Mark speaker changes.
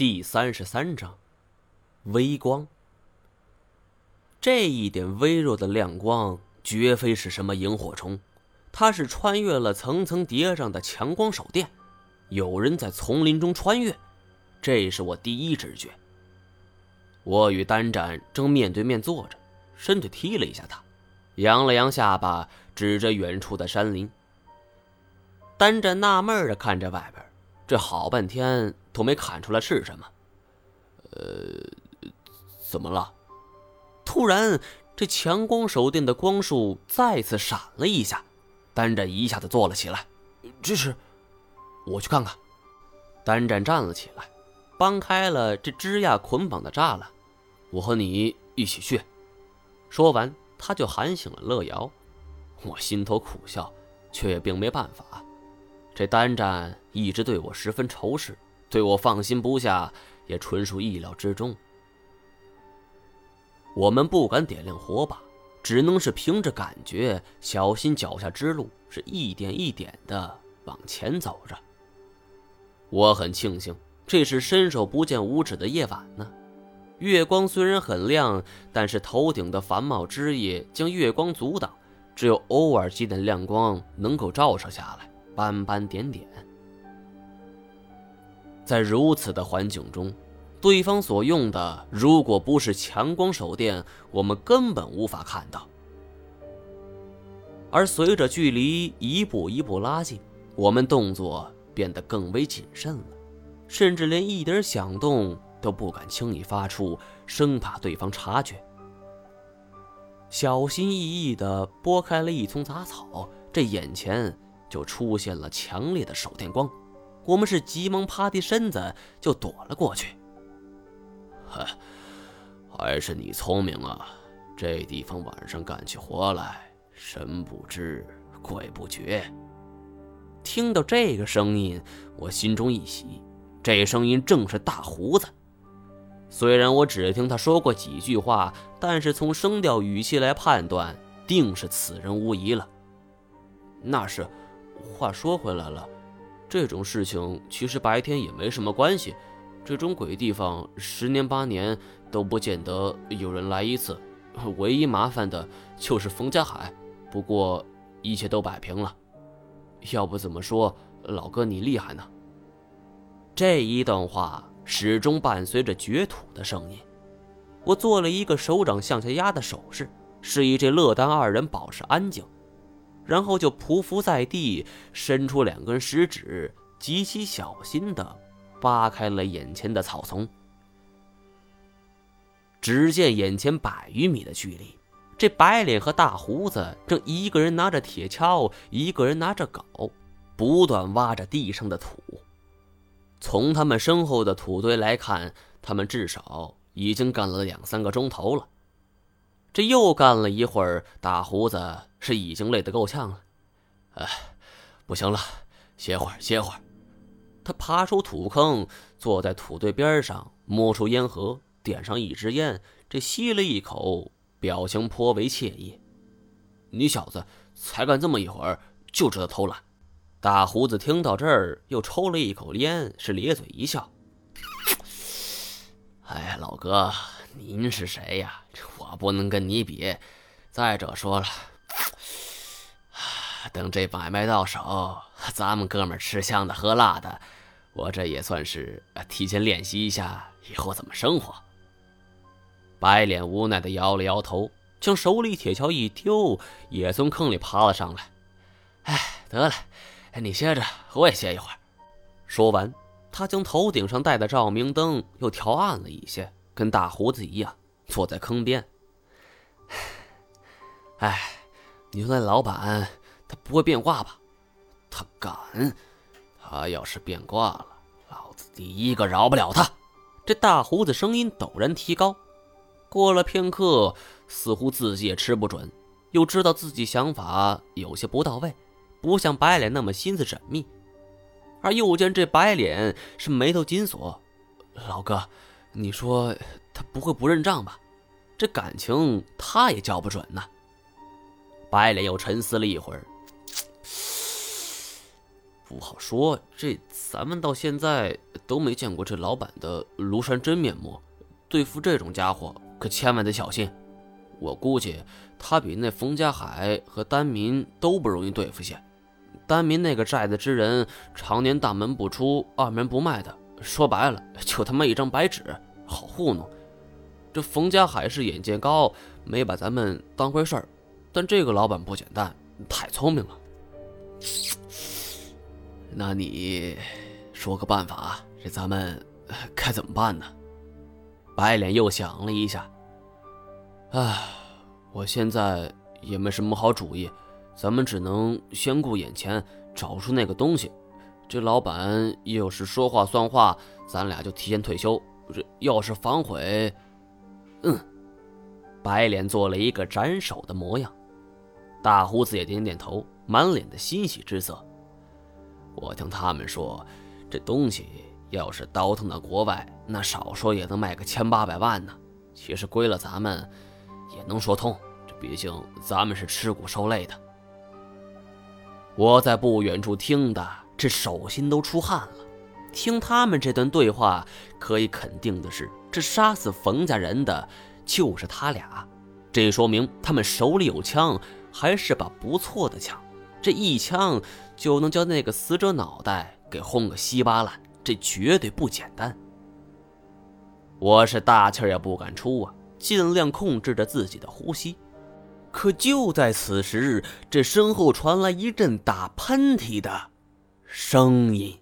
Speaker 1: 第三十三章，微光。这一点微弱的亮光，绝非是什么萤火虫，它是穿越了层层叠嶂的强光手电。有人在丛林中穿越，这是我第一直觉。我与单展正面对面坐着，身体踢了一下他，扬了扬下巴，指着远处的山林。单展纳闷的看着外边。这好半天都没看出来是什么，呃，怎么了？突然，这强光手电的光束再次闪了一下，单战一下子坐了起来。这是，我去看看。单战站了起来，搬开了这枝桠捆绑的栅栏。我和你一起去。说完，他就喊醒了乐瑶。我心头苦笑，却也并没办法。这单战一直对我十分仇视，对我放心不下，也纯属意料之中。我们不敢点亮火把，只能是凭着感觉，小心脚下之路，是一点一点的往前走着。我很庆幸，这是伸手不见五指的夜晚呢。月光虽然很亮，但是头顶的繁茂枝叶将月光阻挡，只有偶尔几点亮光能够照射下来。斑斑点点，在如此的环境中，对方所用的如果不是强光手电，我们根本无法看到。而随着距离一步一步拉近，我们动作变得更为谨慎了，甚至连一点响动都不敢轻易发出，生怕对方察觉。小心翼翼地拨开了一丛杂草，这眼前。就出现了强烈的手电光，我们是急忙趴低身子就躲了过去。
Speaker 2: 呵，还是你聪明啊！这地方晚上干起活来，神不知鬼不觉。
Speaker 1: 听到这个声音，我心中一喜，这声音正是大胡子。虽然我只听他说过几句话，但是从声调语气来判断，定是此人无疑了。那是。话说回来了，这种事情其实白天也没什么关系。这种鬼地方，十年八年都不见得有人来一次。唯一麻烦的就是冯家海，不过一切都摆平了。要不怎么说老哥你厉害呢？这一段话始终伴随着掘土的声音。我做了一个手掌向下压的手势，示意这乐丹二人保持安静。然后就匍匐在地，伸出两根食指，极其小心地扒开了眼前的草丛。只见眼前百余米的距离，这白脸和大胡子正一个人拿着铁锹，一个人拿着镐，不断挖着地上的土。从他们身后的土堆来看，他们至少已经干了两三个钟头了。这又干了一会儿，大胡子是已经累得够呛了。
Speaker 2: 哎，不行了，歇会儿，歇会儿。
Speaker 1: 他爬出土坑，坐在土堆边上，摸出烟盒，点上一支烟，这吸了一口，表情颇为惬意。
Speaker 2: 你小子才干这么一会儿，就知道偷懒。
Speaker 1: 大胡子听到这儿，又抽了一口烟，是咧嘴一笑。
Speaker 2: 哎呀，老哥。您是谁呀？我不能跟你比。再者说了，等这买卖到手，咱们哥们吃香的喝辣的，我这也算是提前练习一下以后怎么生活。
Speaker 1: 白脸无奈的摇了摇头，将手里铁锹一丢，也从坑里爬了上来。
Speaker 2: 哎，得了，你歇着，我也歇一会儿。
Speaker 1: 说完，他将头顶上戴的照明灯又调暗了一些。跟大胡子一样坐在坑边。
Speaker 2: 哎，你说那老板他不会变卦吧？他敢！他要是变卦了，老子第一个饶不了他！
Speaker 1: 这大胡子声音陡然提高。过了片刻，似乎自己也吃不准，又知道自己想法有些不到位，不像白脸那么心思缜密。而又见这白脸是眉头紧锁，老哥。你说他不会不认账吧？这感情他也叫不准呢。白脸又沉思了一会儿，不好说。这咱们到现在都没见过这老板的庐山真面目，对付这种家伙可千万得小心。我估计他比那冯家海和丹民都不容易对付些。丹民那个寨子之人，常年大门不出，二门不迈的，说白了就他妈一张白纸，好糊弄。这冯家海是眼界高，没把咱们当回事儿，但这个老板不简单，太聪明了。
Speaker 2: 那你说个办法，这咱们该怎么办呢？
Speaker 1: 白脸又想了一下，唉，我现在也没什么好主意，咱们只能先顾眼前，找出那个东西。这老板要是说话算话，咱俩就提前退休；这要是反悔，嗯，白脸做了一个斩首的模样，大胡子也点点头，满脸的欣喜之色。我听他们说，这东西要是倒腾到国外，那少说也能卖个千八百万呢。其实归了咱们，也能说通。这毕竟咱们是吃苦受累的。我在不远处听的，这手心都出汗了。听他们这段对话，可以肯定的是，这杀死冯家人的就是他俩。这说明他们手里有枪，还是把不错的枪。这一枪就能将那个死者脑袋给轰个稀巴烂，这绝对不简单。我是大气也不敢出啊，尽量控制着自己的呼吸。可就在此时，这身后传来一阵打喷嚏的声音。